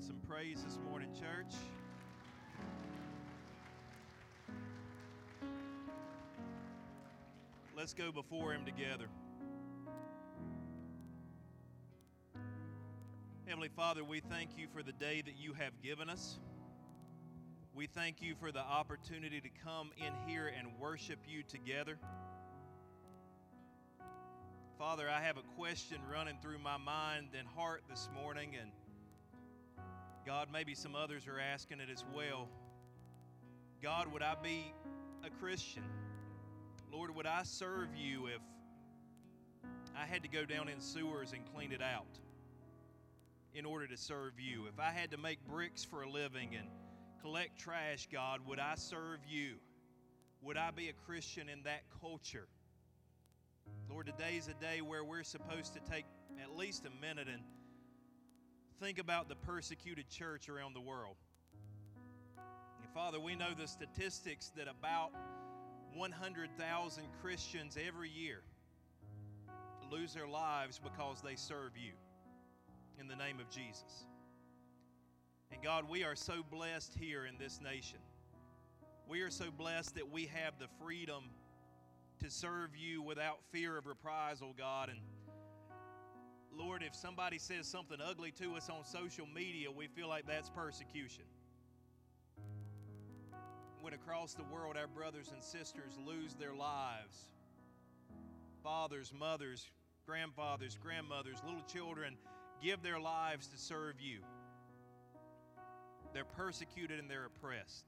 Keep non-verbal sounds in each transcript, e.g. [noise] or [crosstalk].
Lord some praise this morning, church. Let's go before Him together. Heavenly Father, we thank you for the day that you have given us. We thank you for the opportunity to come in here and worship you together. Father, I have a question running through my mind and heart this morning, and God, maybe some others are asking it as well. God, would I be a Christian? Lord, would I serve you if I had to go down in sewers and clean it out in order to serve you? If I had to make bricks for a living and collect trash, God, would I serve you? Would I be a Christian in that culture? Lord, today's a day where we're supposed to take at least a minute and think about the persecuted church around the world. And Father, we know the statistics that about 100,000 Christians every year lose their lives because they serve you in the name of Jesus. And God, we are so blessed here in this nation. We are so blessed that we have the freedom to serve you without fear of reprisal, God. And Lord, if somebody says something ugly to us on social media, we feel like that's persecution. When across the world our brothers and sisters lose their lives, fathers, mothers, grandfathers, grandmothers, little children give their lives to serve you, they're persecuted and they're oppressed.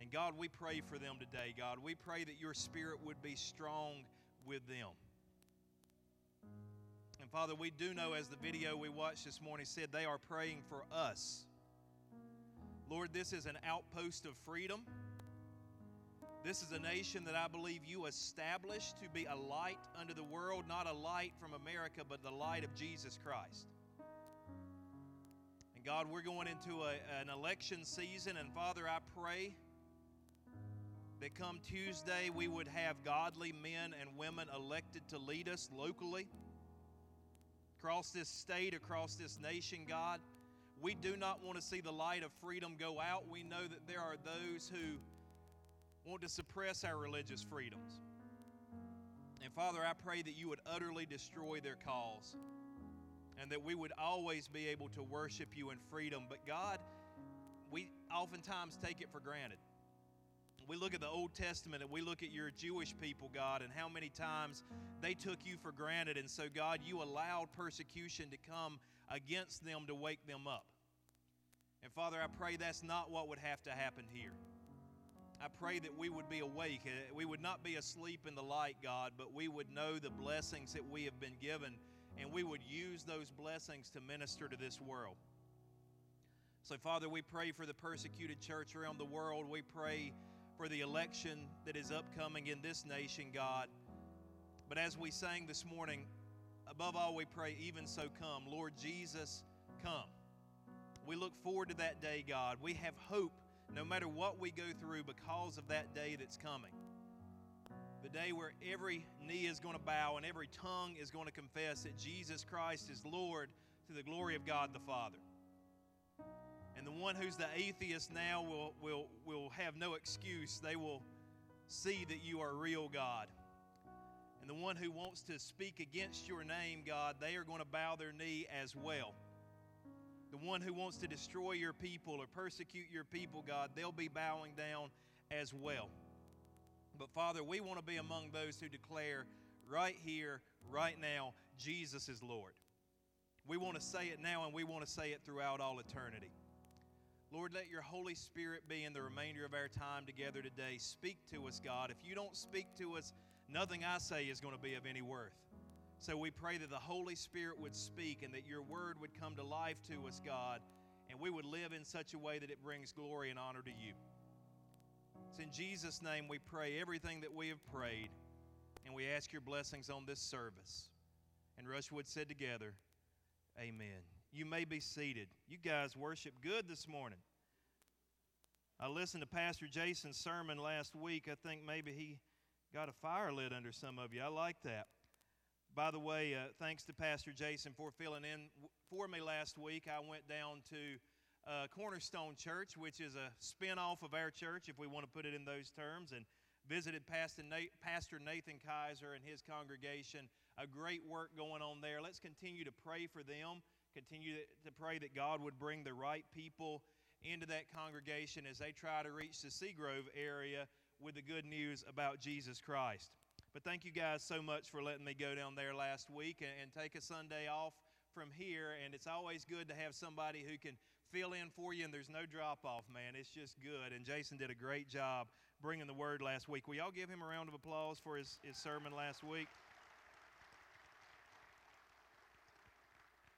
And God, we pray for them today, God. We pray that your spirit would be strong with them. And Father, we do know, as the video we watched this morning said, they are praying for us. Lord, this is an outpost of freedom. This is a nation that I believe you established to be a light unto the world, not a light from America, but the light of Jesus Christ. And God, we're going into a, an election season, and Father, I pray that come Tuesday we would have godly men and women elected to lead us locally across this state, across this nation, God. We do not want to see the light of freedom go out. We know that there are those who want to suppress our religious freedoms. And Father, I pray that you would utterly destroy their cause and that we would always be able to worship you in freedom. But God, we oftentimes take it for granted we look at the Old Testament and we look at your Jewish people, God, and how many times they took you for granted. And so, God, you allowed persecution to come against them to wake them up. And Father, I pray that's not what would have to happen here. I pray that we would be awake. Uh, we would not be asleep in the light, God, but we would know the blessings that we have been given and we would use those blessings to minister to this world. So, Father, we pray for the persecuted church around the world. We pray for the election that is upcoming in this nation, God. But as we sang this morning, above all, we pray, even so come. Lord Jesus, come. We look forward to that day, God. We have hope no matter what we go through because of that day that's coming. The day where every knee is going to bow and every tongue is going to confess that Jesus Christ is Lord to the glory of God the Father. And the one who's the atheist now will, will, will have no excuse. They will see that you are real God. And the one who wants to speak against your name, God, they are going to bow their knee as well. The one who wants to destroy your people or persecute your people, God, they'll be bowing down as well. But Father, we want to be among those who declare right here, right now, Jesus is Lord. We want to say it now and we want to say it throughout all eternity. Lord, let your Holy Spirit be in the remainder of our time together today. Speak to us, God. If you don't speak to us, nothing I say is going to be of any worth. So we pray that the Holy Spirit would speak and that your word would come to life to us, God, and we would live in such a way that it brings glory and honor to you. It's in Jesus' name we pray everything that we have prayed, and we ask your blessings on this service. And Rushwood said together, Amen. You may be seated. You guys worship good this morning. I listened to Pastor Jason's sermon last week. I think maybe he got a fire lit under some of you. I like that. By the way, uh, thanks to Pastor Jason for filling in for me last week. I went down to uh, Cornerstone Church, which is a spinoff of our church, if we want to put it in those terms, and visited Pastor, Pastor Nathan Kaiser and his congregation. A great work going on there. Let's continue to pray for them. Continue to pray that God would bring the right people into that congregation as they try to reach the Seagrove area with the good news about Jesus Christ. But thank you guys so much for letting me go down there last week and, and take a Sunday off from here. And it's always good to have somebody who can fill in for you, and there's no drop off, man. It's just good. And Jason did a great job bringing the word last week. Will y'all give him a round of applause for his, his sermon last week?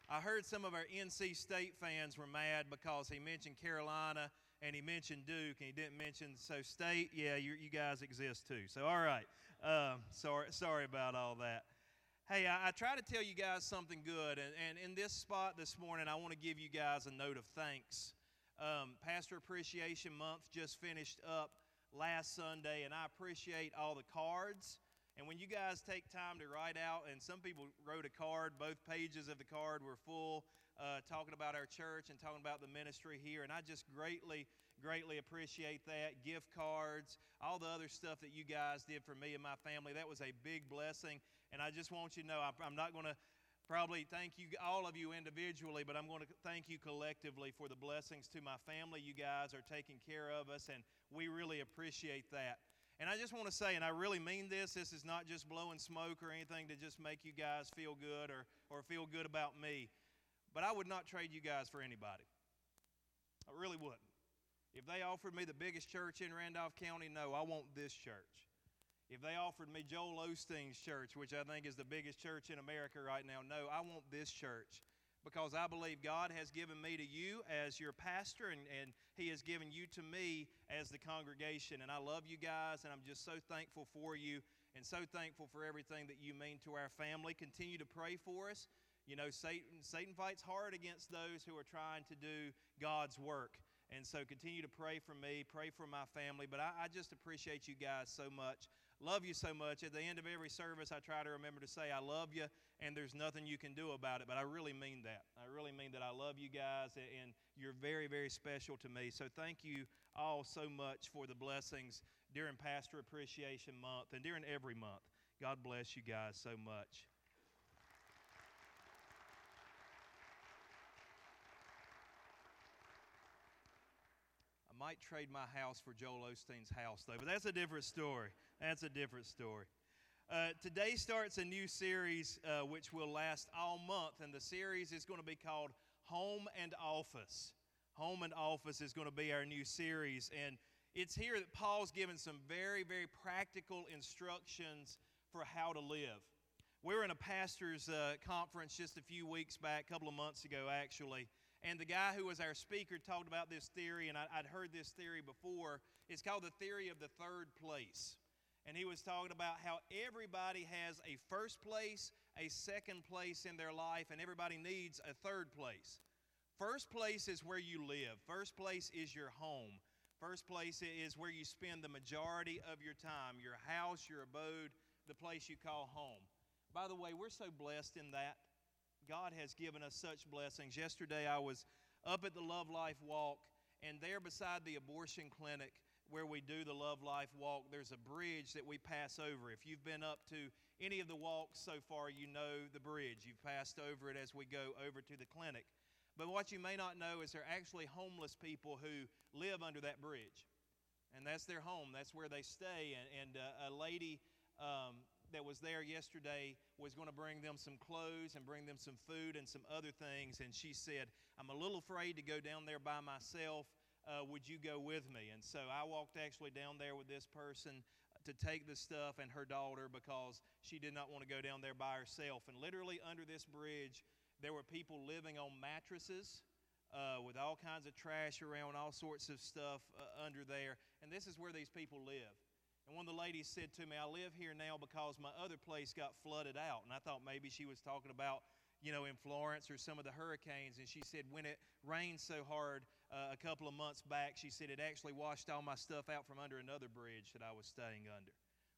I heard some of our NC State fans were mad because he mentioned Carolina and he mentioned Duke and he didn't mention so State. Yeah, you, you guys exist too. So all right, um, sorry sorry about all that. Hey, I, I, try to tell you guys something good, and, and in this spot this morning, I want to give you guys a note of thanks. Um, Pastor Appreciation Month just finished up last Sunday, and I appreciate all the cards. And when you guys take time to write out, and some people wrote a card, both pages of the card were full, uh, talking about our church and talking about the ministry here, and I just greatly, greatly appreciate that. Gift cards, all the other stuff that you guys did for me and my family, that was a big blessing. And I just want you to know I'm not going to probably thank you, all of you individually, but I'm going to thank you collectively for the blessings to my family. You guys are taking care of us, and we really appreciate that. And I just want to say, and I really mean this, this is not just blowing smoke or anything to just make you guys feel good or, or feel good about me, but I would not trade you guys for anybody. I really wouldn't. If they offered me the biggest church in Randolph County, no, I want this church. If they offered me Joel Osteen's church, which I think is the biggest church in America right now, no, I want this church because I believe God has given me to you as your pastor and, and He has given you to me as the congregation. And I love you guys and I'm just so thankful for you and so thankful for everything that you mean to our family. Continue to pray for us. You know, Satan, Satan fights hard against those who are trying to do God's work. And so continue to pray for me, pray for my family. But I, I just appreciate you guys so much. Love you so much. At the end of every service, I try to remember to say, I love you, and there's nothing you can do about it. But I really mean that. I really mean that I love you guys, and you're very, very special to me. So thank you all so much for the blessings during Pastor Appreciation Month and during every month. God bless you guys so much. I might trade my house for Joel Osteen's house, though, but that's a different story. That's a different story. Uh, today starts a new series uh, which will last all month, and the series is going to be called Home and Office. Home and Office is going to be our new series, and it's here that Paul's given some very, very practical instructions for how to live. We were in a pastor's uh, conference just a few weeks back, a couple of months ago, actually and the guy who was our speaker talked about this theory, and I, would heard this theory before. It's called the theory of the third place. And he was talking about how everybody has a first place, a second place in their life, and everybody needs a third place. First place is where you live, first place is your home. First place is where you spend the majority of your time your house, your abode, the place you call home. By the way, we're so blessed in that. God has given us such blessings. Yesterday I was up at the Love Life Walk, and there beside the abortion clinic where we do the Love Life Walk, there's a bridge that we pass over. If you've been up to any of the walks so far, you know the bridge. You've passed over it as we go over to the clinic. But what you may not know is there are actually homeless people who live under that bridge. And that's their home, that's where they stay. And, and uh, a lady um, that was there yesterday was going to bring them some clothes and bring them some food and some other things. And she said, I'm a little afraid to go down there by myself. Uh, would you go with me? And so I walked actually down there with this person to take the stuff and her daughter because she did not want to go down there by herself. And literally under this bridge, there were people living on mattresses. Uh, with all kinds of trash around, all sorts of stuff uh, under there. And this is where these people live. And one of the ladies said to me, I live here now because my other place got flooded out. And I thought maybe she was talking about, you know, in Florence or some of the hurricanes. And she said, when it rains so hard uh, a couple of months back, she said it actually washed all my stuff out from under another bridge that I was staying under.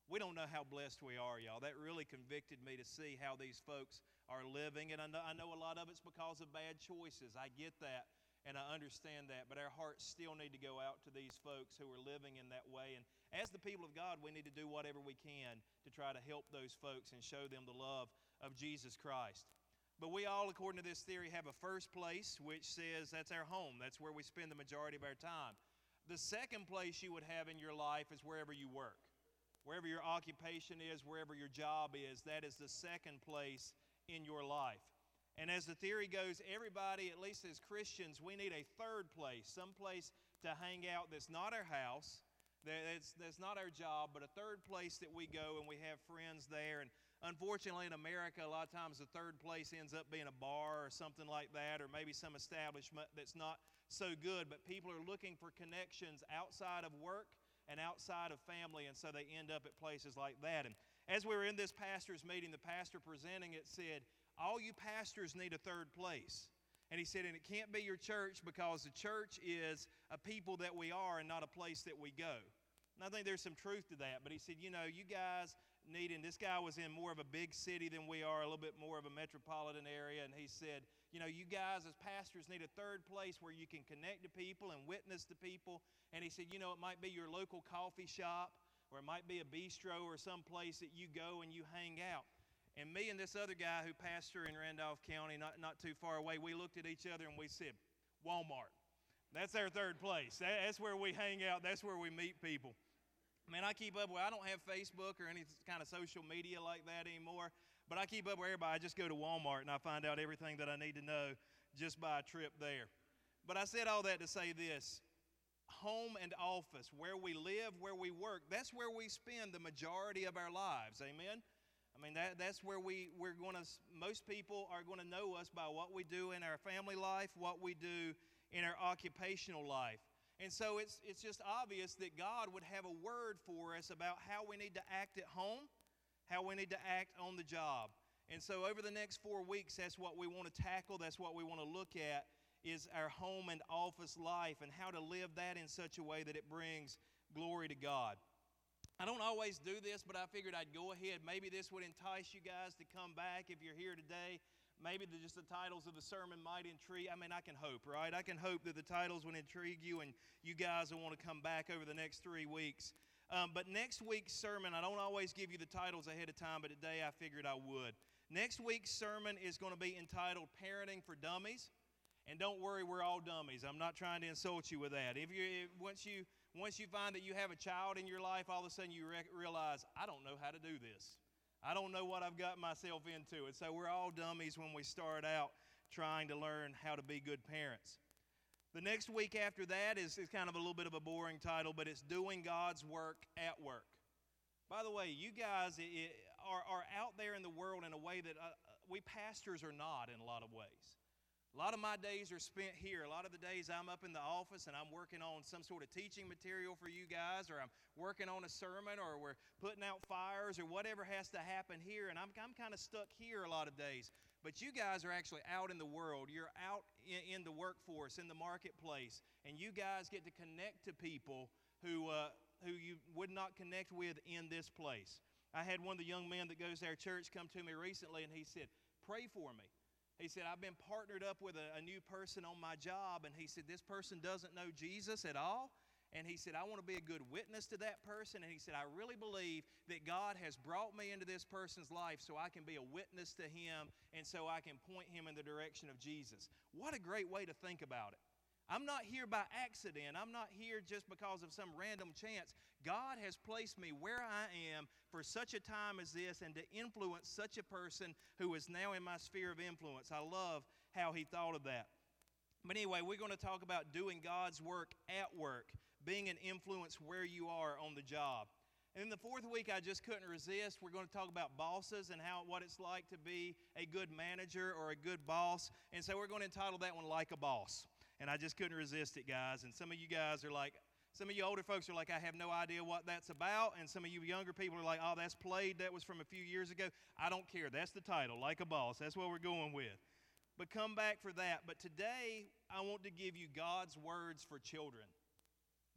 We don't know how blessed we are, y'all. That really convicted me to see how these folks are living. And I know, I know a lot of it's because of bad choices. I get that and I understand that. But our hearts still need to go out to these folks who are living in that way. And as the people of God, we need to do whatever we can to try to help those folks and show them the love of Jesus Christ. But we all, according to this theory, have a first place, which says that's our home. That's where we spend the majority of our time. The second place you would have in your life is wherever you work wherever your occupation is, wherever your job is, that is the second place in your life. And as the theory goes, everybody, at least as Christians, we need a third place, some place to hang out that's not our house, that's, that's not our job, but a third place that we go and we have friends there. And unfortunately, in America, a lot of times the third place ends up being a bar or something like that, or maybe some establishment that's not so good. But people are looking for connections outside of work and outside of family, and so they end up at places like that. And as we were in this pastor's meeting, the pastor presenting it said, All you pastors need a third place. And he said, And it can't be your church because the church is a people that we are and not a place that we go. And I think there's some truth to that. But he said, You know, you guys need, and this guy was in more of a big city than we are, a little bit more of a metropolitan area. And he said, You know, you guys as pastors need a third place where you can connect to people and witness to people and he said, You know, it might be your local coffee shop, or it might be a bistro or some place that you go and you hang out. And me and this other guy who pastor in Randolph County, not, not too far away, we looked at each other and we said, Walmart. That's our third place. That's where we hang out. That's where we meet people. Man, I keep up with, I don't have Facebook or any kind of social media like that anymore, but I keep up with everybody. I just go to Walmart and I find out everything that I need to know just by a trip there. But I said all that to say this home and office, where we live, where we work, that's where we spend the majority of our lives. Amen? I mean, that, that's where we, we're going to, most people are going to know us by what we do in our family life, what we do in our occupational life. And so it's, it's just obvious that God would have a word for us about how we need to act at home, how we need to act on the job. And so over the next four weeks, that's what we want to tackle, that's what we want to look at is our home and office life and how to live that in such a way that it brings glory to God. I don't always do this, but I figured I'd go ahead. Maybe this would entice you guys to come back if you're here today. Maybe the, just the titles of the sermon might intrigue. I mean, I can hope, right? I can hope that the titles would intrigue you and you guys will want to come back over the next three weeks. Um, but next week's sermon, I don't always give you the titles ahead of time, but today I figured I would. Next week's sermon is going to be entitled Parenting for Dummies. And don't worry, we're all dummies. I'm not trying to insult you with that. If you once you once you find that you have a child in your life, all of a sudden you re- realize I don't know how to do this. I don't know what I've got myself into. And so we're all dummies when we start out trying to learn how to be good parents. The next week after that is, is kind of a little bit of a boring title, but it's Doing God's Work at Work. By the way, you guys are, are out there in the world in a way that uh, we pastors are not in a lot of ways. A lot of my days are spent here. A lot of the days I'm up in the office and I'm working on some sort of teaching material for you guys, or I'm working on a sermon, or we're putting out fires, or whatever has to happen here. And I'm, I'm kind of stuck here a lot of days. But you guys are actually out in the world. You're out in, in the workforce, in the marketplace, and you guys get to connect to people who, uh, who you would not connect with in this place. I had one of the young men that goes to our church come to me recently, and he said, Pray for me. He said, I've been partnered up with a, a, new person on my job, and he said, This person doesn't know Jesus at all. And he said, I want to be a good witness to that person. And he said, I really believe that God has brought me into this person's life so I can be a witness to him and so I can point him in the direction of Jesus. What a great way to think about it. I'm not here by accident. I'm not here just because of some random chance. God has placed me where I am for such a time as this and to influence such a person who is now in my sphere of influence. I love how he thought of that. But anyway, we're going to talk about doing God's work at work, being an influence where you are on the job. And in the fourth week, I just couldn't resist. We're going to talk about bosses and how what it's like to be a good manager or a good boss. And so we're going to entitle that one Like a Boss and I just couldn't resist it, guys. And some of you guys are like, some of you older folks are like, I have no idea what that's about. And some of you younger people are like, oh, that's played. That was from a few years ago. I don't care. That's the title, Like a Boss. That's what we're going with. But come back for that. But today, I want to give you God's words for children.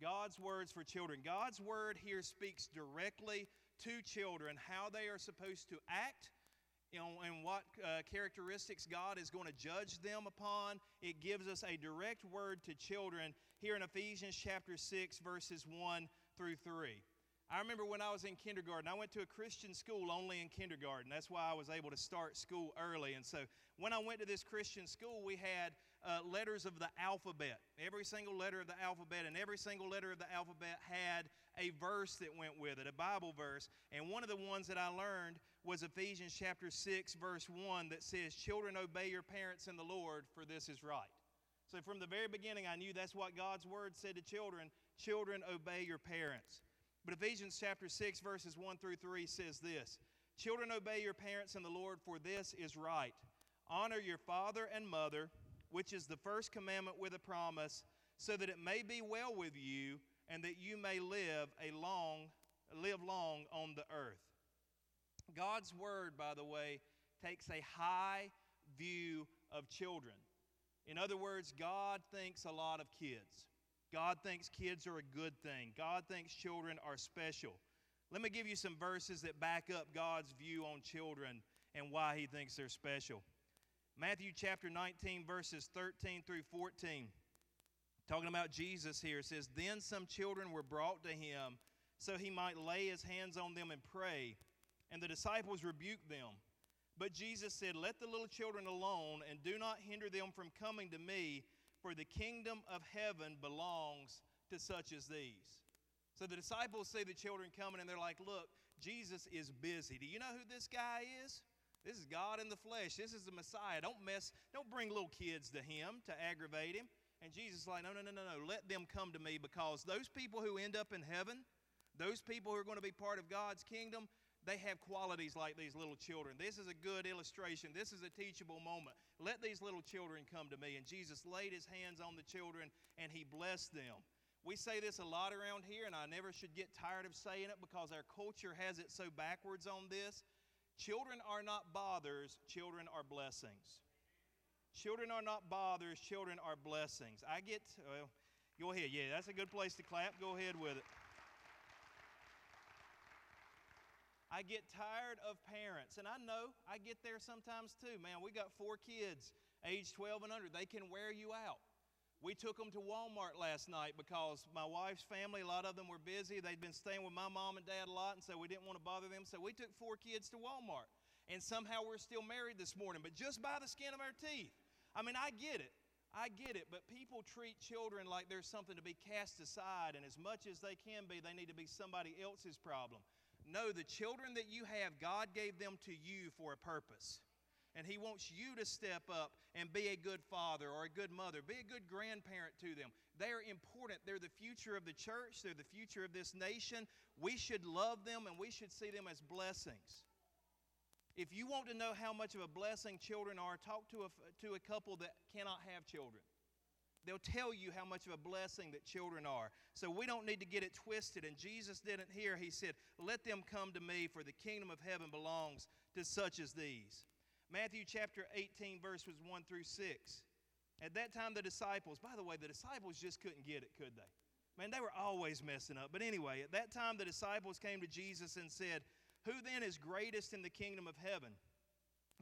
God's words for children. God's word here speaks directly to children how they are supposed to act you know, and what uh, characteristics God is going to judge them upon. It gives us a direct word to children here in Ephesians chapter 6, verses 1 through 3. I remember when I was in kindergarten, I went to a Christian school only in kindergarten. That's why I was able to start school early. And so when I went to this Christian school, we had uh, letters of the alphabet. Every single letter of the alphabet, and every single letter of the alphabet had a verse that went with it, a Bible verse. And one of the ones that I learned was Ephesians chapter 6, verse 1, that says, Children, obey your parents in the Lord, for this is right. So from the very beginning, I knew that's what God's word said to children children, obey your parents. But Ephesians chapter 6, verses 1 through 3 says this Children, obey your parents in the Lord, for this is right. Honor your father and mother, which is the first commandment with a promise, so that it may be well with you and that you may live a long live long on the earth. God's word, by the way, takes a high view of children. In other words, God thinks a lot of kids. God thinks kids are a good thing. God thinks children are special. Let me give you some verses that back up God's view on children and why he thinks they're special. Matthew chapter 19, verses 13 through 14. Talking about Jesus here, says, Then some children were brought to him so he might lay his hands on them and pray. And the disciples rebuked them. But Jesus said, Let the little children alone and do not hinder them from coming to me for the kingdom of heaven belongs to such as these. So the disciples see the children coming and they're like, Look, Jesus is busy. Do you know who this guy is? This is God in the flesh. This is the Messiah. Don't mess, don't bring little kids to him to aggravate him. And Jesus is like, no, no, no, no, no. Let them come to me because those people who end up in heaven, those people who are going to be part of God's kingdom, they have qualities like these little children. This is a good illustration. This is a teachable moment. Let these little children come to me. And Jesus laid his hands on the children and he blessed them. We say this a lot around here, and I never should get tired of saying it because our culture has it so backwards on this. Children are not bothers, children are blessings. Children are not bothers, children are blessings. I get, well, go ahead. Yeah, that's a good place to clap. Go ahead with it. I get tired of parents, and I know I get there sometimes too. Man, we got four kids, age 12 and under. They can wear you out. We took them to Walmart last night because my wife's family, a lot of them were busy. They'd been staying with my mom and dad a lot, and so we didn't want to bother them. So we took four kids to Walmart. And somehow we're still married this morning, but just by the skin of our teeth. I mean, I get it. I get it, but people treat children like there's something to be cast aside, and as much as they can be, they need to be somebody else's problem. No, the children that you have, God gave them to you for a purpose. And He wants you to step up and be a good father or a good mother, be a good grandparent to them. They are important. They're the future of the church, they're the future of this nation. We should love them and we should see them as blessings. If you want to know how much of a blessing children are, talk to a, to a couple that cannot have children. They'll tell you how much of a blessing that children are. So we don't need to get it twisted. And Jesus didn't hear. He said, Let them come to me, for the kingdom of heaven belongs to such as these. Matthew chapter 18, verses 1 through 6. At that time, the disciples, by the way, the disciples just couldn't get it, could they? Man, they were always messing up. But anyway, at that time, the disciples came to Jesus and said, Who then is greatest in the kingdom of heaven?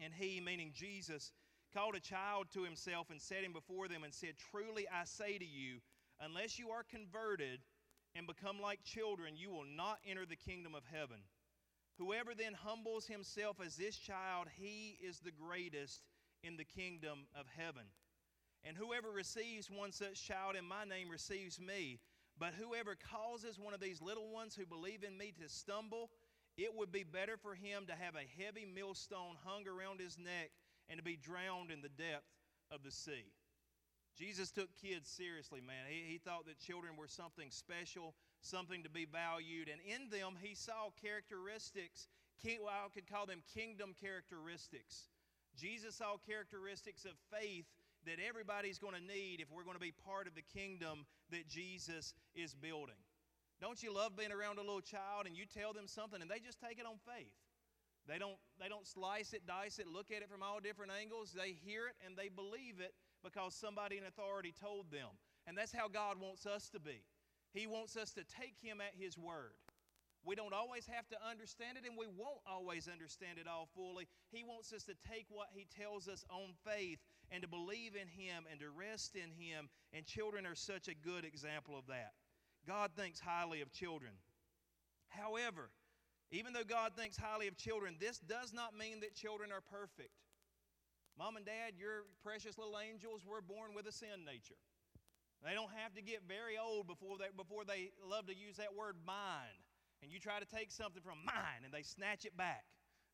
And he, meaning Jesus, called a child to himself and set him before them and said, Truly I say to you, unless you are converted and become like children, you will not enter the kingdom of heaven. Whoever then humbles himself as this child, he is the greatest in the kingdom of heaven. And whoever receives one such child in my name receives me. But whoever causes one of these little ones who believe in me to stumble, it would be better for him to have a heavy millstone hung around his neck and to be drowned in the depth of the sea. Jesus took kids seriously, man. He, he thought that children were something special, something to be valued, and in them he saw characteristics, king, well, I could call them kingdom characteristics. Jesus saw characteristics of faith that everybody's going to need if we're going to be part of the kingdom that Jesus is building. Don't you love being around a little child and you tell them something and they just take it on faith? They don't, they don't slice it, dice it, look at it from all different angles. They hear it and they believe it because somebody in authority told them. And that's how God wants us to be. He wants us to take Him at His word. We don't always have to understand it, and we won't always understand it all fully. He wants us to take what He tells us on faith and to believe in Him and to rest in Him, and children are such a good example of that. God thinks highly of children. However, even though God thinks highly of children, this does not mean that children are perfect. Mom and dad, your precious little angels were born with a sin nature. They don't have to get very old before they, before they love to use that word mine. And you try to take something from mine and they snatch it back.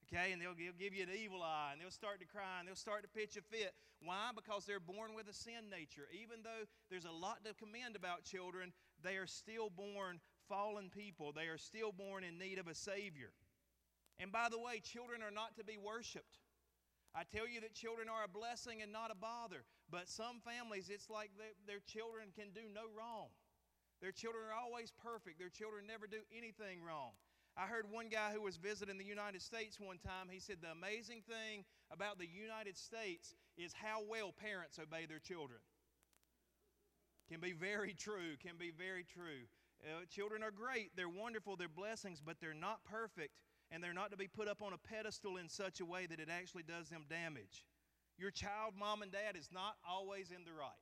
Okay, and they'll, they'll give you an evil eye and they'll start to cry and they'll start to pitch a fit. Why? Because they're born with a sin nature. Even though there's a lot to commend about children, they are still born fallen people. They are still born in need of a Savior. And by the way, children are not to be worshiped. I tell you that children are a blessing and not a bother. But some families, it's like their children can do no wrong. Their children are always perfect. Their children never do anything wrong. I heard one guy who was visiting the United States one time, he said, The amazing thing about the United States is how well parents obey their children. Can be very true, can be very true. Uh, children are great, they're wonderful, they're blessings, but they're not perfect and they're not to be put up on a pedestal in such a way that it actually does them damage. Your child, mom and dad, is not always in the right.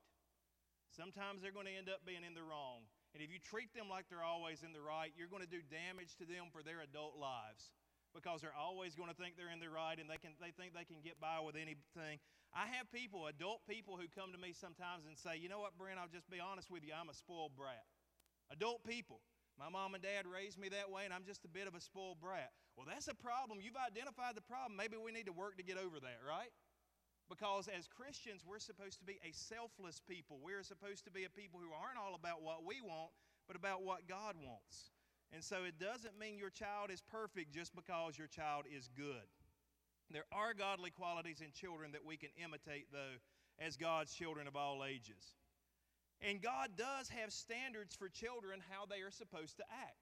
Sometimes they're going to end up being in the wrong. And if you treat them like they're always in the right, you're going to do damage to them for their adult lives because they're always going to think they're in the right and they, can, they think they can get by with anything. I have people, adult people, who come to me sometimes and say, You know what, Brent, I'll just be honest with you, I'm a spoiled brat. Adult people. My mom and dad raised me that way, and I'm just a bit of a spoiled brat. Well, that's a problem. You've identified the problem. Maybe we need to work to get over that, right? Because as Christians, we're supposed to be a selfless people. We're supposed to be a people who aren't all about what we want, but about what God wants. And so it doesn't mean your child is perfect just because your child is good. There are godly qualities in children that we can imitate, though, as God's children of all ages. And God does have standards for children how they are supposed to act.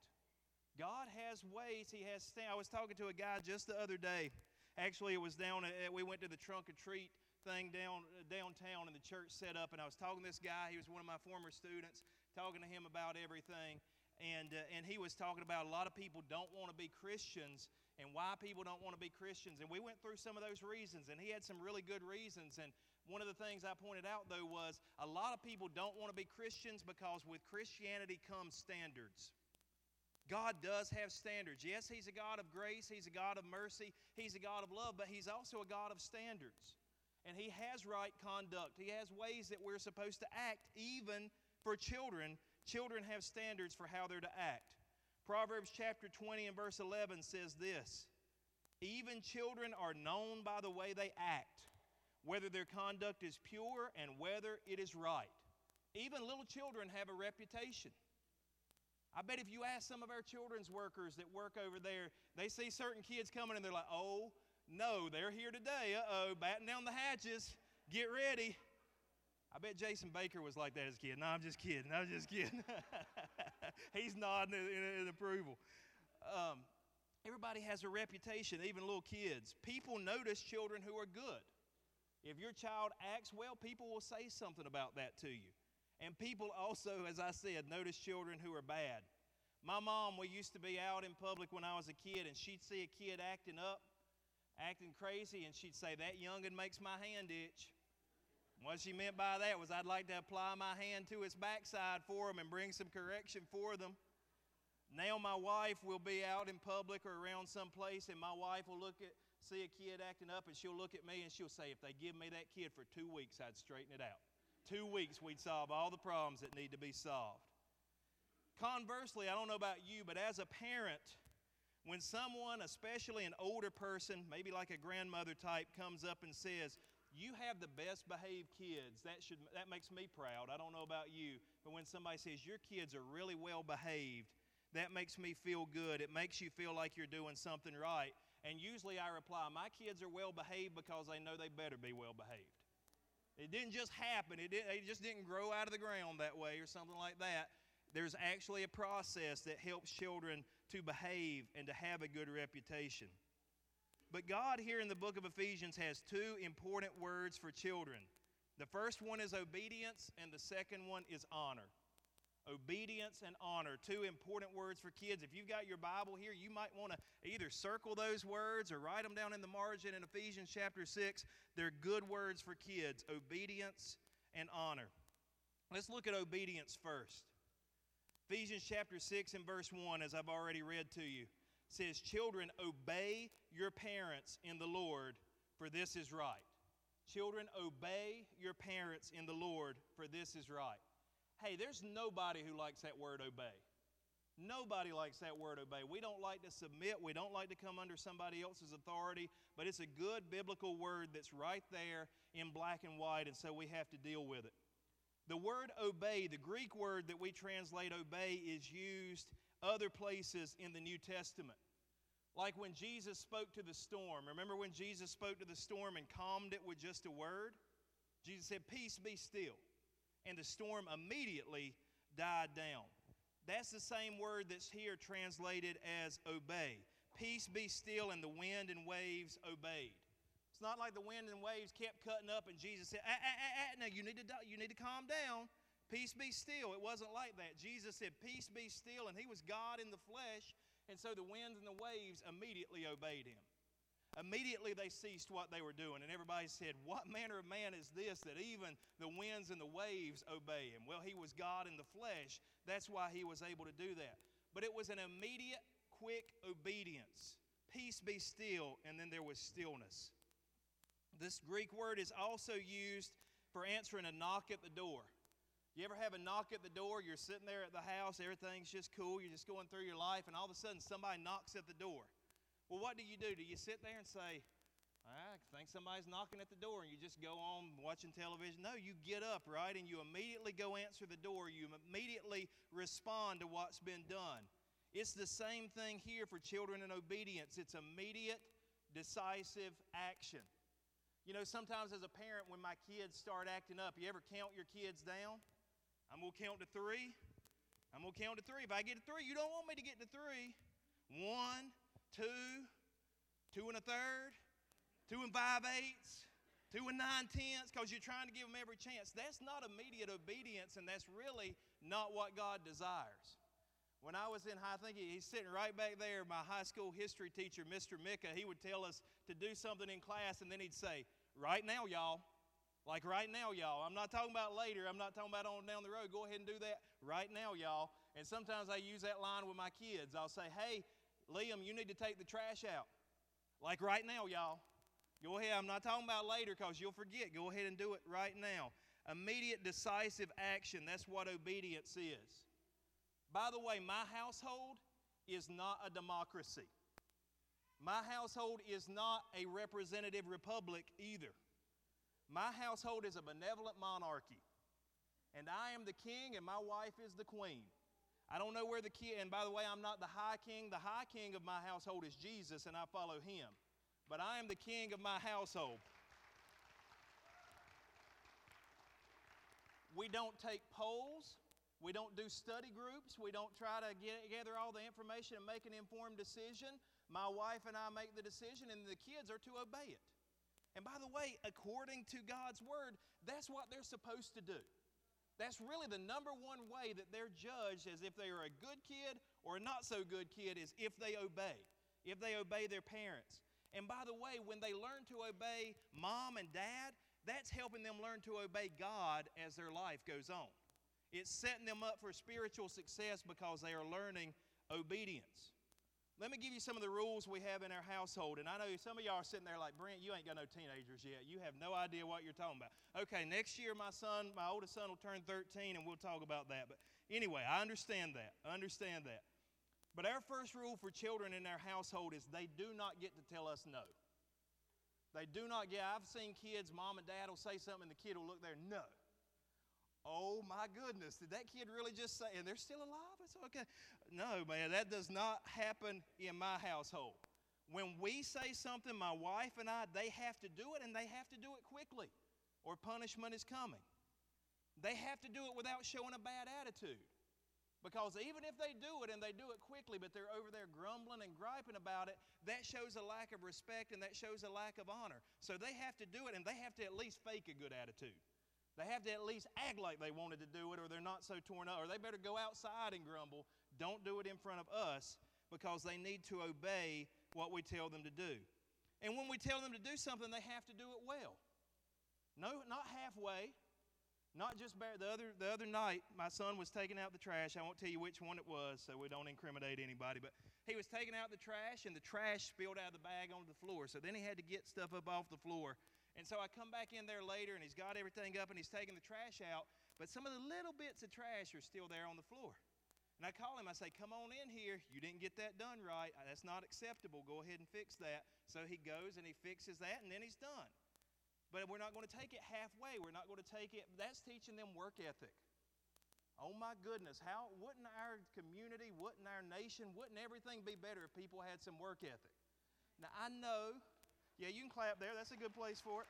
God has ways. He has. I was talking to a guy just the other day. Actually, it was down. At, we went to the trunk or treat thing down downtown, and the church set up. And I was talking to this guy. He was one of my former students. Talking to him about everything, and uh, and he was talking about a lot of people don't want to be Christians, and why people don't want to be Christians. And we went through some of those reasons, and he had some really good reasons. And one of the things I pointed out, though, was a lot of people don't want to be Christians because with Christianity comes standards. God does have standards. Yes, He's a God of grace, He's a God of mercy, He's a God of love, but He's also a God of standards. And He has right conduct, He has ways that we're supposed to act, even for children. Children have standards for how they're to act. Proverbs chapter 20 and verse 11 says this Even children are known by the way they act whether their conduct is pure and whether it is right. Even little children have a reputation. I bet if you ask some of our children's workers that work over there, they see certain kids coming and they're like, oh, no, they're here today. Uh oh, batten down the hatches. Get ready. I bet Jason Baker was like that as a kid. No, I'm just kidding. I'm just kidding. [laughs] He's nodding in, in, approval. Um, everybody has a reputation, even little kids. People notice children who are good. If your child acts well, people will say something about that to you. And people also, as I said, notice children who are bad. My mom, we used to be out in public when I was a kid, and she'd see a kid acting up, acting crazy, and she'd say, That youngin' makes my hand itch. What she meant by that was I'd like to apply my hand to its backside for them and bring some correction for them. Now my wife will be out in public or around some place, and my wife will look at see a kid acting up, and she'll look at me and she'll say, If they give me that kid for two weeks, I'd straighten it out. Two weeks, we'd solve all the problems that need to be solved. Conversely, I don't know about you, but as a parent, when someone, especially an older person, maybe like a grandmother type, comes up and says, you have the best behaved kids. That should that makes me proud. I don't know about you, but when somebody says your kids are really well behaved, that makes me feel good. It makes you feel like you're doing something right. And usually I reply, My kids are well behaved because they know they better be well behaved. It didn't just happen, it, didn't, it just didn't grow out of the ground that way or something like that. There's actually a process that helps children to behave and to have a good reputation. But God, here in the book of Ephesians, has two important words for children. The first one is obedience, and the second one is honor. Obedience and honor, two important words for kids. If you've got your Bible here, you might want to either circle those words or write them down in the margin in Ephesians chapter 6. They're good words for kids obedience and honor. Let's look at obedience first. Ephesians chapter 6 and verse 1, as I've already read to you, says, Children, obey your parents in the Lord, for this is right. Children, obey your parents in the Lord, for this is right. Hey, there's nobody who likes that word obey. Nobody likes that word obey. We don't like to submit. We don't like to come under somebody else's authority, but it's a good biblical word that's right there in black and white, and so we have to deal with it. The word obey, the Greek word that we translate obey, is used other places in the New Testament. Like when Jesus spoke to the storm. Remember when Jesus spoke to the storm and calmed it with just a word? Jesus said, Peace be still. And the storm immediately died down. That's the same word that's here translated as obey. Peace be still, and the wind and waves obeyed. It's not like the wind and waves kept cutting up, and Jesus said, ah, ah, ah, ah, no, you need, to, you need to calm down. Peace be still. It wasn't like that. Jesus said, Peace be still, and he was God in the flesh, and so the winds and the waves immediately obeyed him. Immediately they ceased what they were doing, and everybody said, What manner of man is this that even the winds and the waves obey him? Well, he was God in the flesh. That's why he was able to do that. But it was an immediate, quick obedience. Peace be still, and then there was stillness. This Greek word is also used for answering a knock at the door. You ever have a knock at the door? You're sitting there at the house, everything's just cool, you're just going through your life, and all of a sudden somebody knocks at the door. Well, what do you do? Do you sit there and say, I think somebody's knocking at the door, and you just go on watching television? No, you get up, right? And you immediately go answer the door. You immediately respond to what's been done. It's the same thing here for children in obedience. It's immediate, decisive action. You know, sometimes as a parent, when my kids start acting up, you ever count your kids down? I'm going to count to three. I'm going to count to three. If I get to three, you don't want me to get to three. One, two, two and a third, two and five eighths, two and nine tenths, because you're trying to give them every chance. That's not immediate obedience, and that's really not what God desires. When I was in high, think he's sitting right back there, my high school history teacher, Mr. Micah, he would tell us to do something in class, and then he'd say, Right now, y'all, like right now, y'all. I'm not talking about later. I'm not talking about on down the road. Go ahead and do that right now, y'all. And sometimes I use that line with my kids. I'll say, hey, Liam, you need to take the trash out. Like right now, y'all. Go ahead. I'm not talking about later because you'll forget. Go ahead and do it right now. Immediate, decisive action. That's what obedience is. By the way, my household is not a democracy. My household is not a representative republic either. My household is a benevolent monarchy, and I am the king, and my wife is the queen. I don't know where the king, and by the way, I'm not the high king. The high king of my household is Jesus, and I follow him. But I am the king of my household. We don't take polls. We don't do study groups. We don't try to get, gather all the information and make an informed decision. My wife and I make the decision, and the kids are to obey it. And by the way, according to God's word, that's what they're supposed to do. That's really the number one way that they're judged as if they are a good kid or a not so good kid is if they obey, if they obey their parents. And by the way, when they learn to obey mom and dad, that's helping them learn to obey God as their life goes on. It's setting them up for spiritual success because they are learning obedience. Let me give you some of the rules we have in our household. And I know some of y'all are sitting there like, Brent, you ain't got no teenagers yet. You have no idea what you're talking about. Okay, next year my son, my oldest son will turn 13 and we'll talk about that. But anyway, I understand that. I understand that. But our first rule for children in our household is they do not get to tell us no. They do not get, I've seen kids, mom and dad will say something and the kid will look there, no. Oh my goodness, did that kid really just say, and they're still alive? It's okay. No, man, that does not happen in my household. When we say something, my wife and I, they have to do it and they have to do it quickly or punishment is coming. They have to do it without showing a bad attitude. Because even if they do it and they do it quickly, but they're over there grumbling and griping about it, that shows a lack of respect and that shows a lack of honor. So they have to do it and they have to at least fake a good attitude. They have to at least act like they wanted to do it or they're not so torn up, or they better go outside and grumble. Don't do it in front of us because they need to obey what we tell them to do. And when we tell them to do something, they have to do it well. No, not halfway. Not just bare, the other the other night, my son was taking out the trash. I won't tell you which one it was, so we don't incriminate anybody. But he was taking out the trash, and the trash spilled out of the bag onto the floor. So then he had to get stuff up off the floor. And so I come back in there later, and he's got everything up, and he's taking the trash out. But some of the little bits of trash are still there on the floor. And I call him. I say, "Come on in here. You didn't get that done right. Uh, that's not acceptable. Go ahead and fix that." So he goes and he fixes that, and then he's done. But we're not going to take it halfway. We're not going to take it. That's teaching them work ethic. Oh my goodness, how wouldn't our community, wouldn't our nation, wouldn't everything be better if people had some work ethic? Now I know, yeah, you can clap there. That's a good place for it.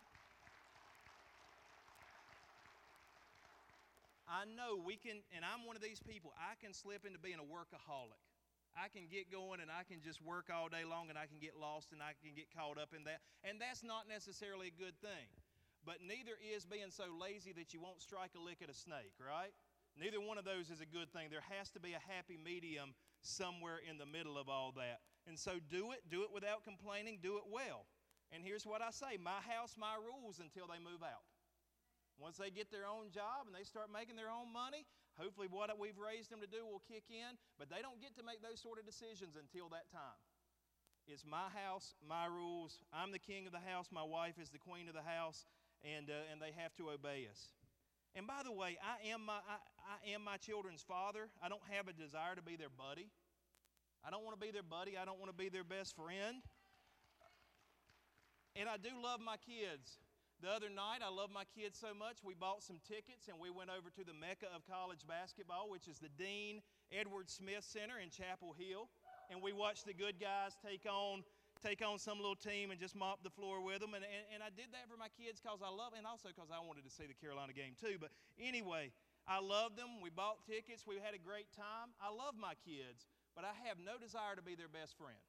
I know we can, and I'm one of these people, I can slip into being a workaholic. I can get going and I can just work all day long and I can get lost and I can get caught up in that. And that's not necessarily a good thing. But neither is being so lazy that you won't strike a lick at a snake, right? Neither one of those is a good thing. There has to be a happy medium somewhere in the middle of all that. And so do it, do it without complaining, do it well. And here's what I say my house, my rules until they move out. Once they get their own job and they start making their own money, hopefully what we've raised them to do will kick in, but they don't get to make those sort of decisions until that time. It's my house, my rules. I'm the king of the house, my wife is the queen of the house, and, uh, and they have to obey us. And by the way, I am, my, I, I am my children's father. I don't have a desire to be their buddy. I don't want to be their buddy. I don't want to be their best friend. And I do love my kids. The other night, I love my kids so much, we bought some tickets and we went over to the Mecca of college basketball, which is the Dean Edward Smith Center in Chapel Hill. And we watched the good guys take on take on some little team and just mop the floor with them. And, and, and I did that for my kids because I love and also because I wanted to see the Carolina game too. But anyway, I love them. We bought tickets. We had a great time. I love my kids, but I have no desire to be their best friend.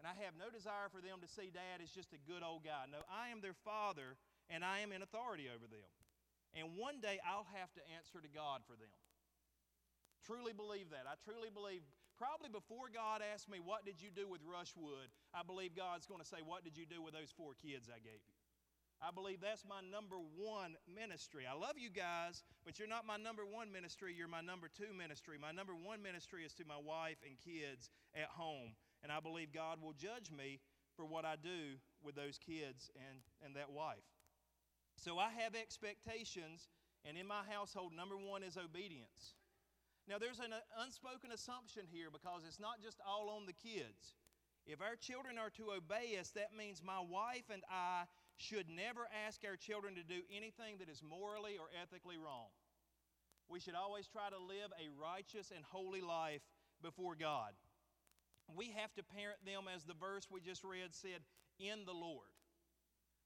And I have no desire for them to see dad as just a good old guy. No, I am their father, and I am in authority over them. And one day I'll have to answer to God for them. Truly believe that. I truly believe, probably before God asked me, What did you do with Rushwood? I believe God's going to say, What did you do with those four kids I gave you? I believe that's my number one ministry. I love you guys, but you're not my number one ministry. You're my number two ministry. My number one ministry is to my wife and kids at home. And I believe God will judge me for what I do with those kids and, and that wife. So I have expectations, and in my household, number one is obedience. Now, there's an unspoken assumption here because it's not just all on the kids. If our children are to obey us, that means my wife and I should never ask our children to do anything that is morally or ethically wrong. We should always try to live a righteous and holy life before God we have to parent them, as the verse we just read said, in the Lord.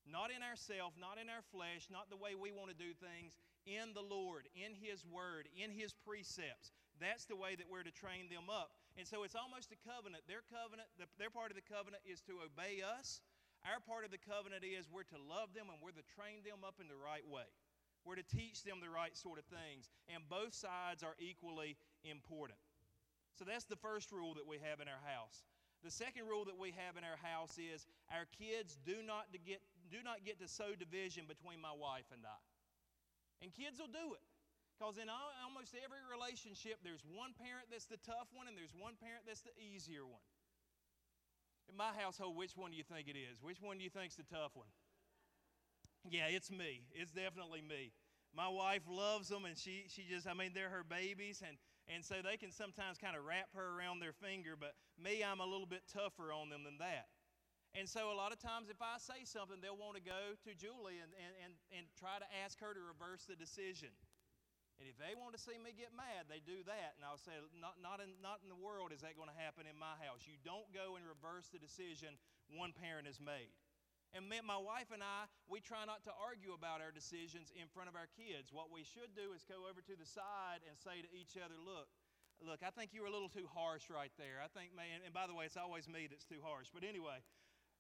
Not in ourselves, not in our flesh, not the way we want to do things, in the Lord, in His Word, in His precepts. That's the way that we're to train them up. And so it's almost a covenant. Their covenant, the, their part of the covenant is to obey us. Our part of the covenant is we're to love them and we're to train them up in the right way. We're to teach them the right sort of things. And both sides are equally important. So that's the first rule that we have in our house. The second rule that we have in our house is our kids do not, to get, do not get to sow division between my wife and I. And kids will do it. Because in almost every relationship, there's one parent that's the tough one and there's one parent that's the easier one. In my household, which one do you think it is? Which one do you think's the tough one? Yeah, it's me. It's definitely me. My wife loves them and she, she just, I mean, they're her babies and and so they can sometimes kind of wrap her around their finger, but me, I'm a little bit tougher on them than that. And so a lot of times if I say something, they'll want to go to Julie and, and, and, and try to ask her to reverse the decision. And if they want to see me get mad, they do that. And I'll say, not, not, in, not in the world is that going to happen in my house. You don't go and reverse the decision one parent has made. And my wife and I, we try not to argue about our decisions in front of our kids. What we should do is go over to the side and say to each other, look, look, I think you were a little too harsh right there. I think, man, and by the way, it's always me that's too harsh. But anyway,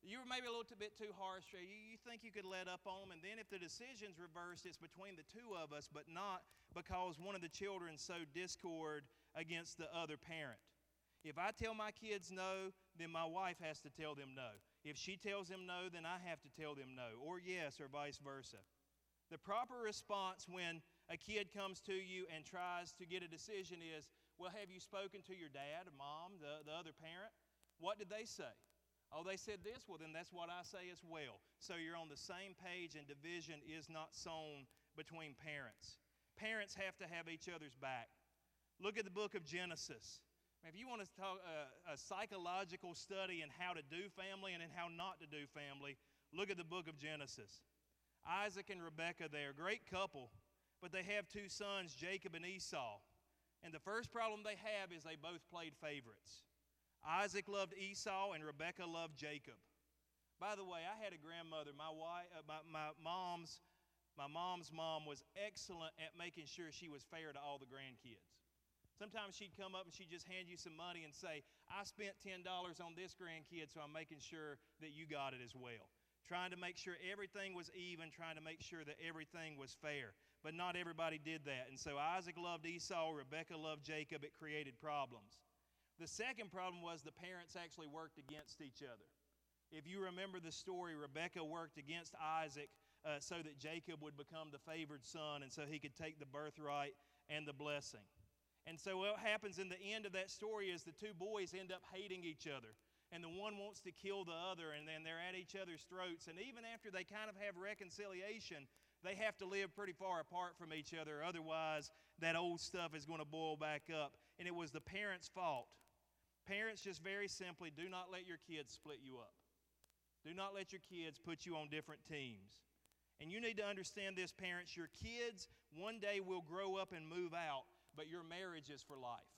you were maybe a little bit too harsh. You, you think you could let up on them. And then if the decision's reversed, it's between the two of us, but not because one of the children sowed discord against the other parent. If I tell my kids no, then my wife has to tell them no. If she tells them no, then I have to tell them no, or yes, or vice versa. The proper response when a kid comes to you and tries to get a decision is, Well, have you spoken to your dad mom, the, the other parent? What did they say? Oh, they said this? Well, then that's what I say as well. So you're on the same page, and division is not sown between parents. Parents have to have each other's back. Look at the book of Genesis. If you want to talk uh, a psychological study in how to do family and in how not to do family, look at the book of Genesis. Isaac and Rebekah, they're a great couple, but they have two sons, Jacob and Esau. And the first problem they have is they both played favorites. Isaac loved Esau and Rebekah loved Jacob. By the way, I had a grandmother. My wife, uh, my, my mom's, my mom's mom was excellent at making sure she was fair to all the grandkids. Sometimes she'd come up and she'd just hand you some money and say, I spent $10 on this grandkid, so I'm making sure that you got it as well. Trying to make sure everything was even, trying to make sure that everything was fair. But not everybody did that. And so Isaac loved Esau, Rebekah loved Jacob. It created problems. The second problem was the parents actually worked against each other. If you remember the story, Rebekah worked against Isaac uh, so that Jacob would become the favored son and so he could take the birthright and the blessing. And so, what happens in the end of that story is the two boys end up hating each other. And the one wants to kill the other, and then they're at each other's throats. And even after they kind of have reconciliation, they have to live pretty far apart from each other. Otherwise, that old stuff is going to boil back up. And it was the parents' fault Parents, just very simply, do not let your kids split you up. Do not let your kids put you on different teams. And you need to understand this, parents. Your kids one day will grow up and move out, but your marriage is for life.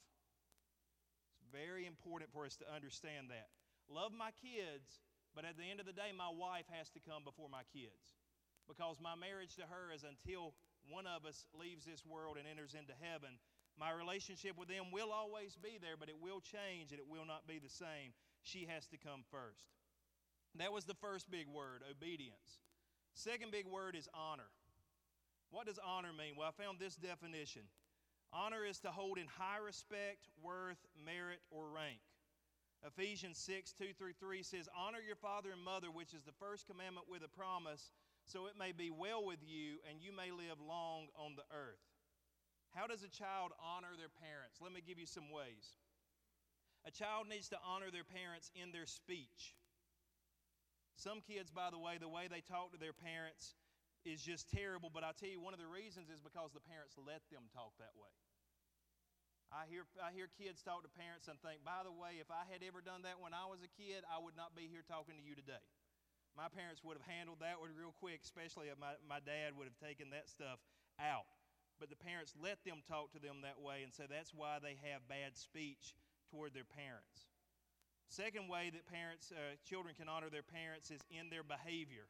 It's very important for us to understand that. Love my kids, but at the end of the day, my wife has to come before my kids. Because my marriage to her is until one of us leaves this world and enters into heaven, my relationship with them will always be there, but it will change and it will not be the same. She has to come first. That was the first big word, obedience. Second big word is honor. What does honor mean? Well, I found this definition honor is to hold in high respect, worth, merit, or rank. Ephesians 6 2 through 3 says, Honor your father and mother, which is the first commandment with a promise, so it may be well with you and you may live long on the earth. How does a child honor their parents? Let me give you some ways. A child needs to honor their parents in their speech. Some kids, by the way, the way they talk to their parents is just terrible, but I tell you, one of the reasons is because the parents let them talk that way. I hear, I hear kids talk to parents and think, by the way, if I had ever done that when I was a kid, I would not be here talking to you today. My parents would have handled that one real quick, especially if my, my dad would have taken that stuff out but the parents let them talk to them that way, and so that's why they have bad speech toward their parents. Second way that parents, uh, children can honor their parents is in their behavior.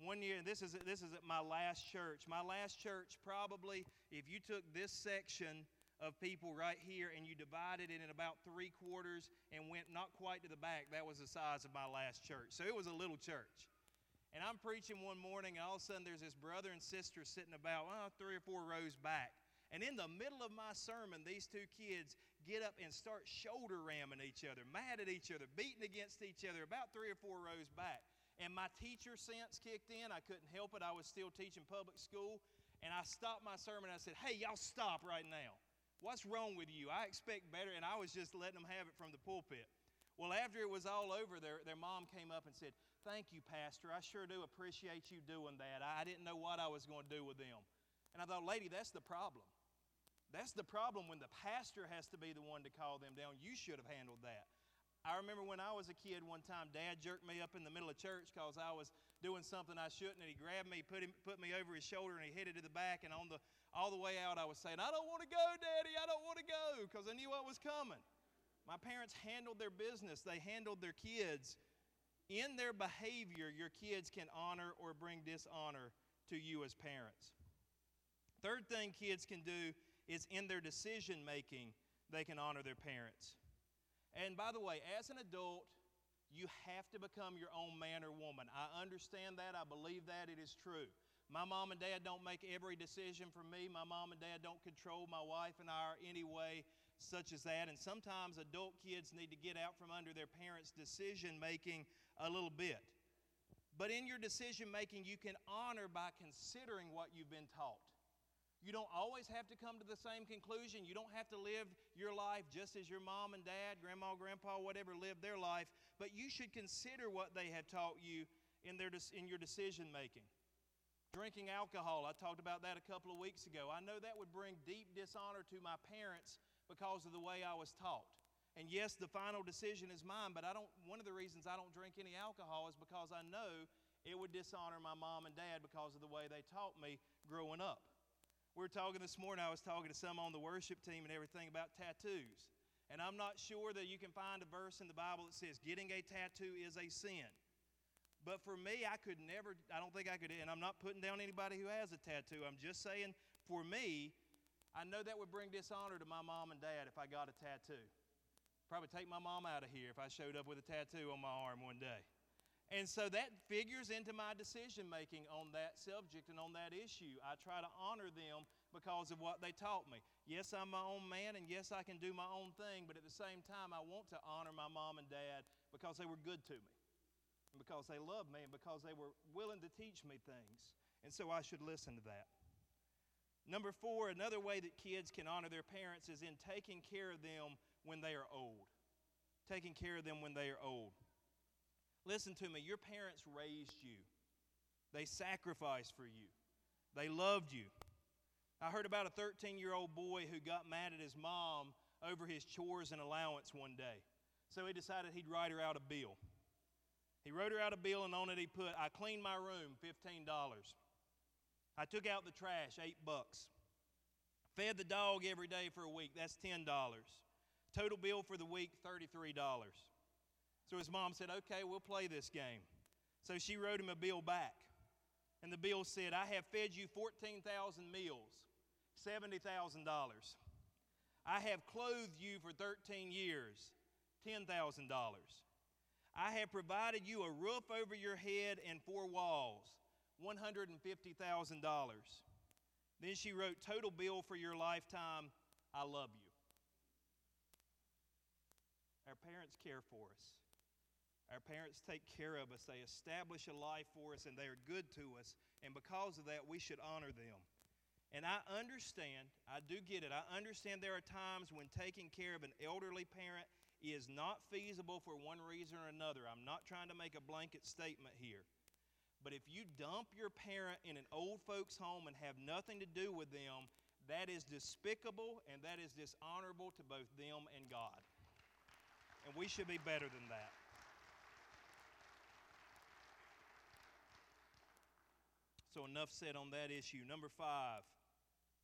One year, this is this is at my last church. My last church, probably, if you took this section of people right here and you divided it in about three quarters and went not quite to the back, that was the size of my last church. So it was a little church. And I'm preaching one morning, and all of a sudden there's this brother and sister sitting about well, three or four rows back. And in the middle of my sermon, these two kids get up and start shoulder ramming each other, mad at each other, beating against each other, about three or four rows back. And my teacher sense kicked in. I couldn't help it. I was still teaching public school. And I stopped my sermon. I said, Hey, y'all stop right now. What's wrong with you? I expect better. And I was just letting them have it from the pulpit. Well, after it was all over, their, their mom came up and said, Thank you, Pastor. I sure do appreciate you doing that. I didn't know what I was going to do with them. And I thought, lady, that's the problem. That's the problem when the pastor has to be the one to call them down. You should have handled that. I remember when I was a kid one time, Dad jerked me up in the middle of church because I was doing something I shouldn't, and he grabbed me, put, him, put me over his shoulder, and he headed to the back. And on the, all the way out, I was saying, I don't want to go, Daddy, I don't want to go, because I knew what was coming. My parents handled their business, they handled their kids in their behavior, your kids can honor or bring dishonor to you as parents. Third thing kids can do is in their decision making, they can honor their parents. And by the way, as an adult, You have to become your own man or woman. I understand that. I believe that. It is true. My mom and dad don't make every decision for me. My mom and dad don't control my wife and I in any way such as that. And sometimes adult kids need to get out from under their parents' decision making a little bit. But in your decision making, you can honor by considering what you've been taught. You don't always have to come to the same conclusion. You don't have to live your life just as your mom and dad, grandma, grandpa, whatever lived their life, but you should consider what they have taught you in, their, in your decision making. Drinking alcohol, I talked about that a couple of weeks ago. I know that would bring deep dishonor to my parents because of the way I was taught. And yes, the final decision is mine, but I don't one of the reasons I don't drink any alcohol is because I know it would dishonor my mom and dad because of the way they taught me growing up. We were talking this morning, I was talking to some on the worship team and everything about tattoos. And I'm not sure that you can find a verse in the Bible that says getting a tattoo is a sin. But for me, I could never, I don't think I could, and I'm not putting down anybody who has a tattoo. I'm just saying, for me, I know that would bring dishonor to my mom and dad if I got a tattoo. Probably take my mom out of here if I showed up with a tattoo on my arm one day. And so that figures into my decision making on that subject and on that issue. I try to honor them because of what they taught me. Yes, I'm my own man, and yes, I can do my own thing, but at the same time, I want to honor my mom and dad because they were good to me and because they loved me and because they were willing to teach me things. And so I should listen to that. Number four, another way that kids can honor their parents is in taking care of them when they are old. Taking care of them when they are old. Listen to me, your parents raised you, they sacrificed for you, they loved you. I heard about a 13 year old boy who got mad at his mom over his chores and allowance one day. So he decided he'd write her out a bill. He wrote her out a bill, and on it he put, I cleaned my room, $15. I took out the trash, 8 bucks. Fed the dog every day for a week, that's $10. Total bill for the week, $33. So his mom said, Okay, we'll play this game. So she wrote him a bill back. And the bill said, I have fed you 14,000 meals, $70,000. I have clothed you for 13 years, $10,000. I have provided you a roof over your head and four walls, $150,000. Then she wrote, Total bill for your lifetime, I love you. Our parents care for us. Our parents take care of us. They establish a life for us and they are good to us. And because of that, we should honor them. And I understand, I do get it. I understand there are times when taking care of an elderly parent is not feasible for one reason or another. I'm not trying to make a blanket statement here. But if you dump your parent in an old folks' home and have nothing to do with them, that is despicable and that is dishonorable to both them and God. And we should be better than that. So, enough said on that issue. Number five,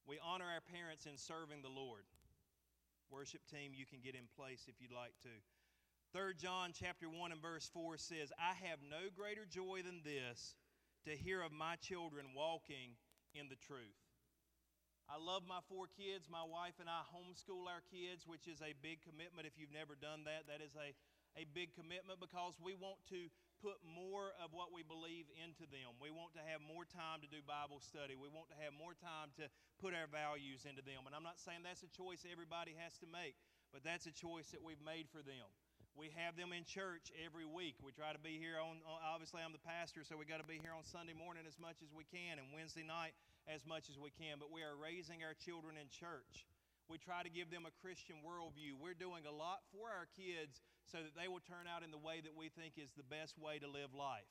we honor our parents in serving the Lord. Worship team, you can get in place if you'd like to. 3 John chapter 1 and verse 4 says, I have no greater joy than this to hear of my children walking in the truth. I love my four kids. My wife and I homeschool our kids, which is a big commitment. If you've never done that, that is a, a big commitment because we want to put more of what we believe into them. We want to have more time to do Bible study. We want to have more time to put our values into them. And I'm not saying that's a choice everybody has to make, but that's a choice that we've made for them. We have them in church every week. We try to be here on, obviously, I'm the pastor, so we got to be here on Sunday morning as much as we can and Wednesday night as much as we can. But we are raising our children in church. We try to give them a Christian worldview. We're doing a lot for our kids so that they will turn out in the way that we think is the best way to live life.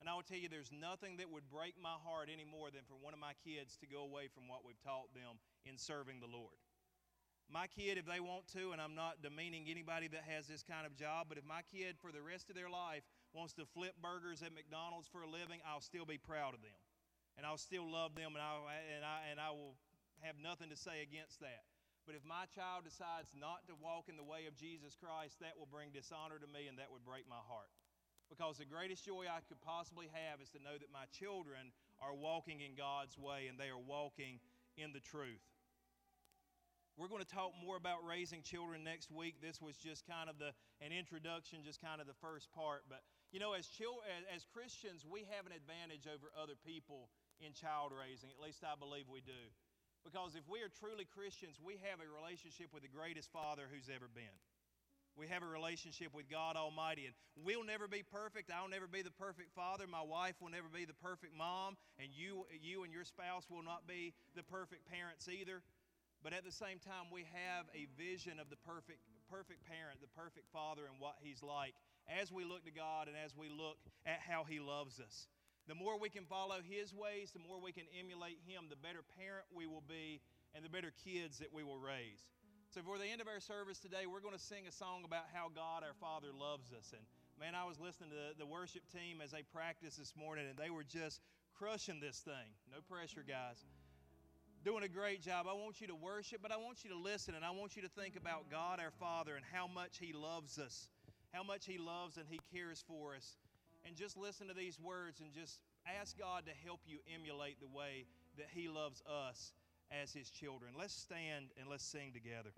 And I will tell you, there's nothing that would break my heart any more than for one of my kids to go away from what we've taught them in serving the Lord. My kid, if they want to, and I'm not demeaning anybody that has this kind of job, but if my kid for the rest of their life wants to flip burgers at McDonald's for a living, I'll still be proud of them. And I'll still love them, and I, and I, and I will have nothing to say against that. But if my child decides not to walk in the way of Jesus Christ, that will bring dishonor to me and that would break my heart. Because the greatest joy I could possibly have is to know that my children are walking in God's way and they are walking in the truth. We're going to talk more about raising children next week. This was just kind of the an introduction, just kind of the first part. But you know, as chil- as, as Christians, we have an advantage over other people in child raising. At least I believe we do. Because if we are truly Christians, we have a relationship with the greatest Father who's ever been. We have a relationship with God Almighty, and we'll never be perfect. I'll never be the perfect father. My wife will never be the perfect mom, and you, you and your spouse will not be the perfect parents either. But at the same time, we have a vision of the perfect, perfect parent, the perfect father, and what he's like as we look to God and as we look at how he loves us. The more we can follow his ways, the more we can emulate him, the better parent we will be, and the better kids that we will raise. So, for the end of our service today, we're going to sing a song about how God our Father loves us. And man, I was listening to the worship team as they practiced this morning, and they were just crushing this thing. No pressure, guys doing a great job. I want you to worship, but I want you to listen and I want you to think about God our Father and how much He loves us, how much He loves and He cares for us. And just listen to these words and just ask God to help you emulate the way that He loves us as His children. Let's stand and let's sing together.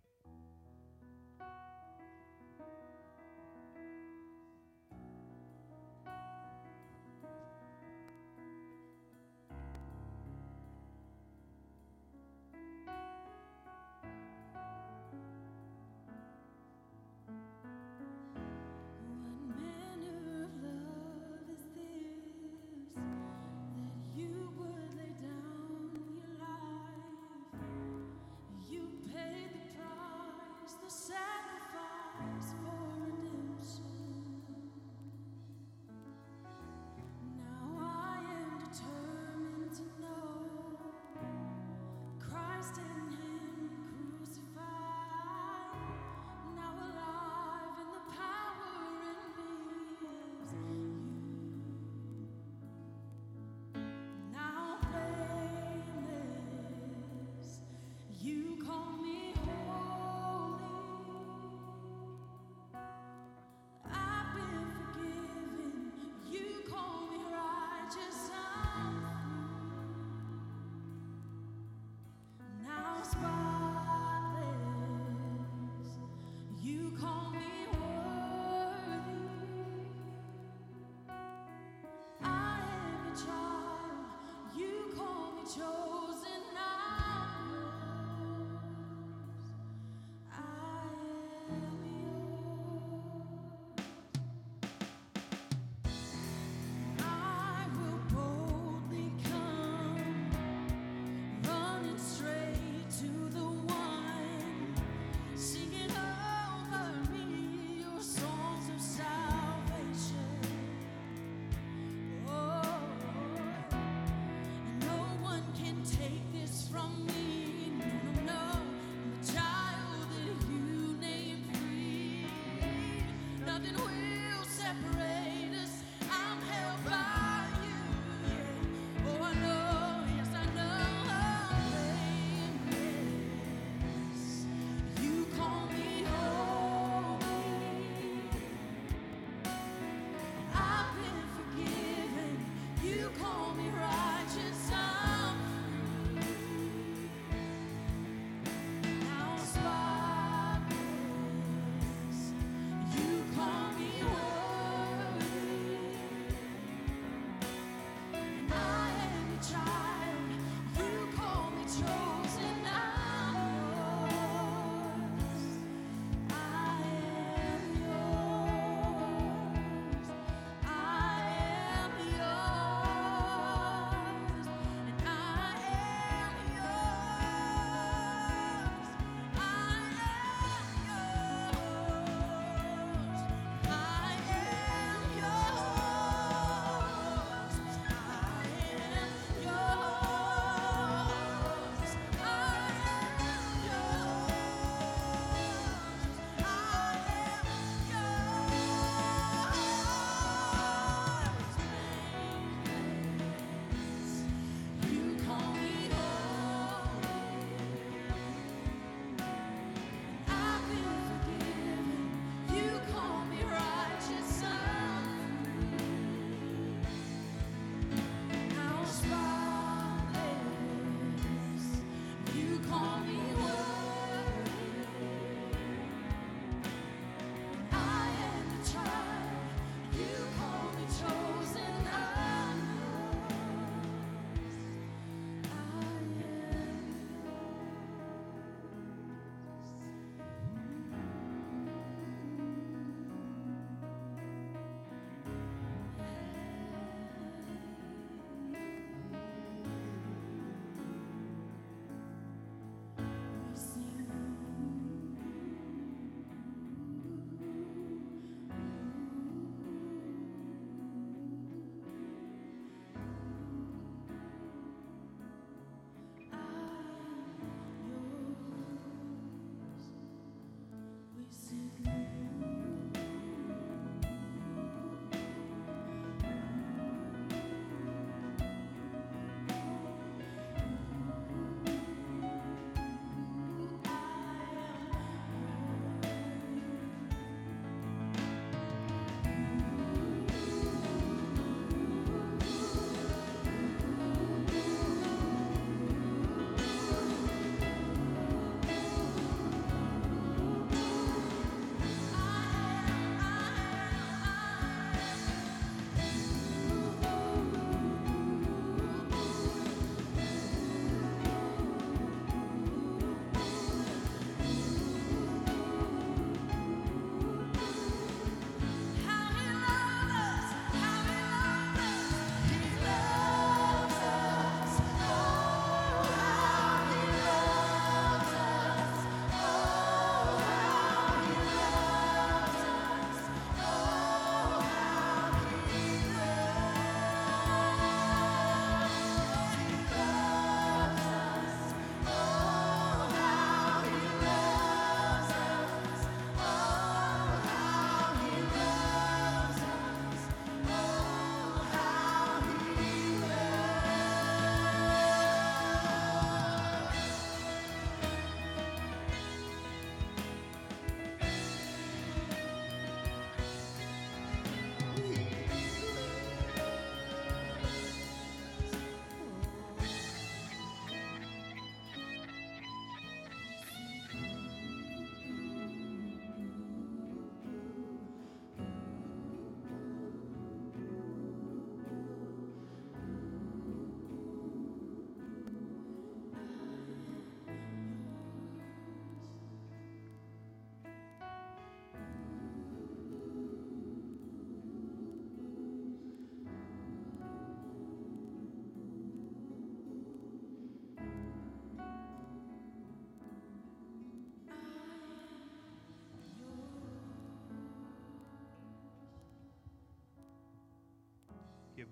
lost in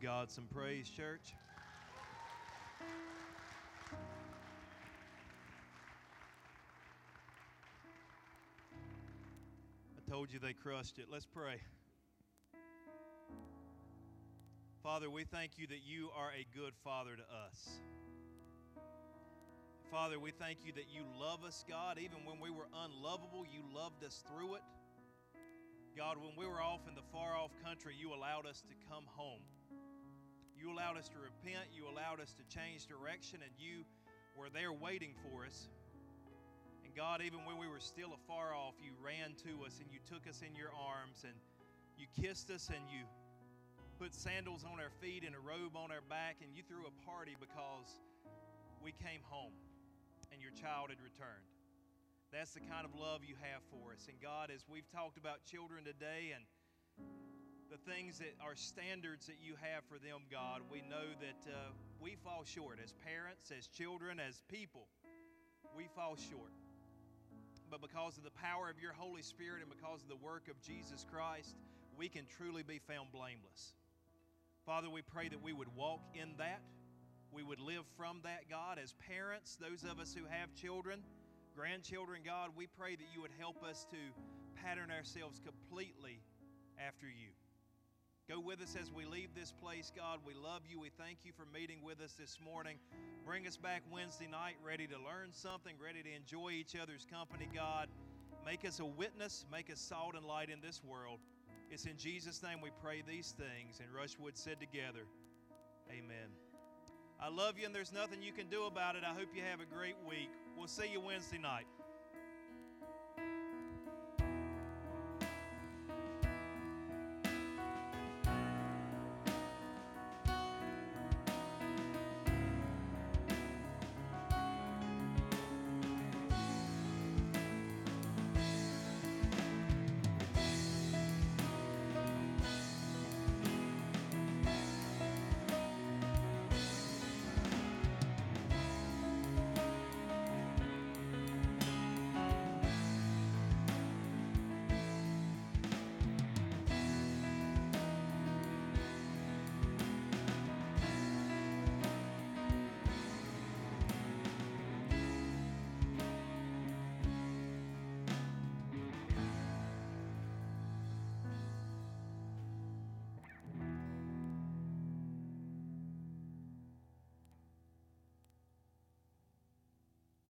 God some praise, church. I told you they crushed it. Let's pray. Father, we thank you that you are a good father to us. Father, we thank you that you love us, God. Even when we were unlovable, you loved us through it. God, when we were off in the far off country, you allowed us to come home. You allowed us to repent. You allowed us to change direction, and you were there waiting for us. And God, even when we were still afar off, you ran to us and you took us in your arms and you kissed us and you put sandals on our feet and a robe on our back and you threw a party because we came home and your child had returned. That's the kind of love you have for us. And God, as we've talked about children today and the things that are standards that you have for them, God, we know that uh, we fall short as parents, as children, as people. We fall short. But because of the power of your Holy Spirit and because of the work of Jesus Christ, we can truly be found blameless. Father, we pray that we would walk in that. We would live from that, God, as parents, those of us who have children, grandchildren, God, we pray that you would help us to pattern ourselves completely after you. Go with us as we leave this place, God. We love you. We thank you for meeting with us this morning. Bring us back Wednesday night ready to learn something, ready to enjoy each other's company, God. Make us a witness, make us salt and light in this world. It's in Jesus' name we pray these things. And Rushwood said together, Amen. I love you, and there's nothing you can do about it. I hope you have a great week. We'll see you Wednesday night.